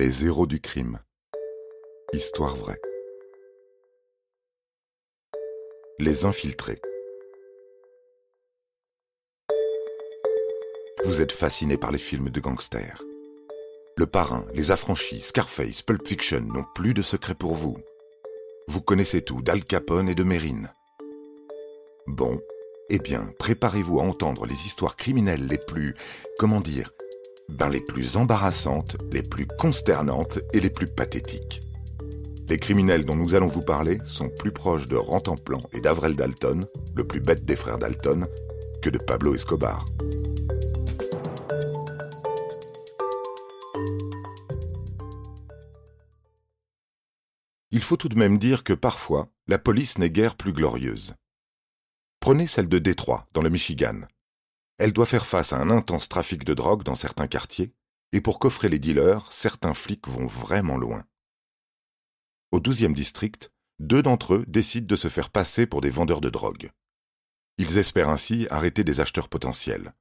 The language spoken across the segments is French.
Les héros du crime. Histoire vraie. Les infiltrés. Vous êtes fasciné par les films de gangsters. Le Parrain, Les Affranchis, Scarface, Pulp Fiction n'ont plus de secret pour vous. Vous connaissez tout d'Al Capone et de Mérine. Bon, eh bien, préparez-vous à entendre les histoires criminelles les plus, comment dire, ben les plus embarrassantes, les plus consternantes et les plus pathétiques. Les criminels dont nous allons vous parler sont plus proches de Rantanplan et d'Avrel Dalton, le plus bête des frères Dalton, que de Pablo Escobar. Il faut tout de même dire que parfois, la police n'est guère plus glorieuse. Prenez celle de Détroit, dans le Michigan. Elle doit faire face à un intense trafic de drogue dans certains quartiers, et pour coffrer les dealers, certains flics vont vraiment loin. Au 12e district, deux d'entre eux décident de se faire passer pour des vendeurs de drogue. Ils espèrent ainsi arrêter des acheteurs potentiels.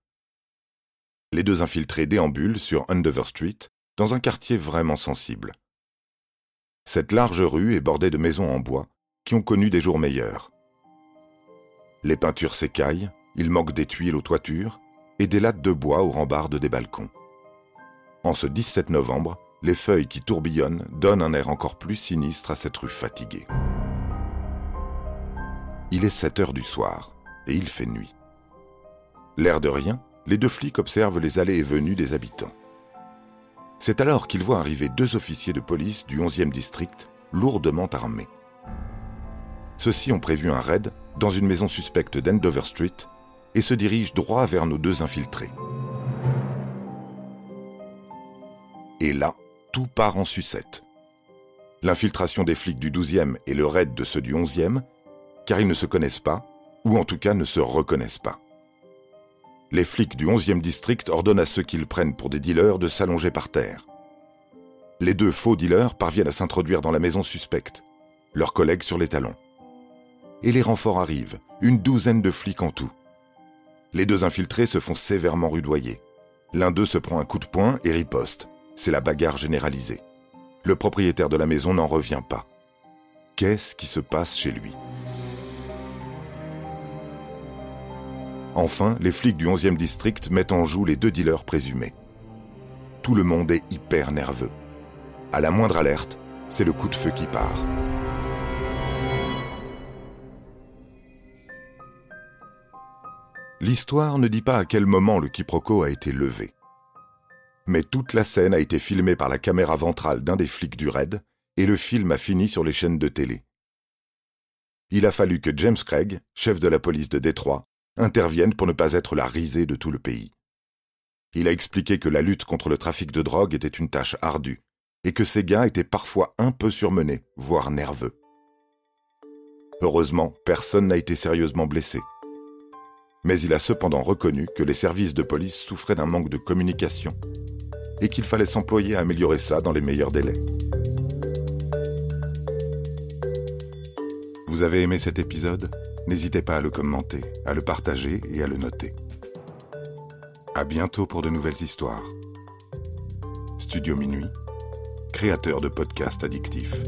Les deux infiltrés déambulent sur Andover Street, dans un quartier vraiment sensible. Cette large rue est bordée de maisons en bois qui ont connu des jours meilleurs. Les peintures s'écaillent, il manque des tuiles aux toitures et des lattes de bois aux rambardes des balcons. En ce 17 novembre, les feuilles qui tourbillonnent donnent un air encore plus sinistre à cette rue fatiguée. Il est 7 heures du soir et il fait nuit. L'air de rien, les deux flics observent les allées et venues des habitants. C'est alors qu'ils voient arriver deux officiers de police du 11e district, lourdement armés. Ceux-ci ont prévu un raid dans une maison suspecte d'Endover Street et se dirigent droit vers nos deux infiltrés. Et là, tout part en sucette. L'infiltration des flics du 12e et le raid de ceux du 11e, car ils ne se connaissent pas, ou en tout cas ne se reconnaissent pas. Les flics du 11e district ordonnent à ceux qu'ils prennent pour des dealers de s'allonger par terre. Les deux faux dealers parviennent à s'introduire dans la maison suspecte, leurs collègues sur les talons et les renforts arrivent, une douzaine de flics en tout. Les deux infiltrés se font sévèrement rudoyer. L'un d'eux se prend un coup de poing et riposte. C'est la bagarre généralisée. Le propriétaire de la maison n'en revient pas. Qu'est-ce qui se passe chez lui? Enfin, les flics du 11e district mettent en joue les deux dealers présumés. Tout le monde est hyper nerveux. À la moindre alerte, c'est le coup de feu qui part. L'histoire ne dit pas à quel moment le quiproquo a été levé. Mais toute la scène a été filmée par la caméra ventrale d'un des flics du raid, et le film a fini sur les chaînes de télé. Il a fallu que James Craig, chef de la police de Détroit, intervienne pour ne pas être la risée de tout le pays. Il a expliqué que la lutte contre le trafic de drogue était une tâche ardue, et que ces gars étaient parfois un peu surmenés, voire nerveux. Heureusement, personne n'a été sérieusement blessé mais il a cependant reconnu que les services de police souffraient d'un manque de communication et qu'il fallait s'employer à améliorer ça dans les meilleurs délais. Vous avez aimé cet épisode? N'hésitez pas à le commenter, à le partager et à le noter. À bientôt pour de nouvelles histoires. Studio Minuit, créateur de podcasts addictifs.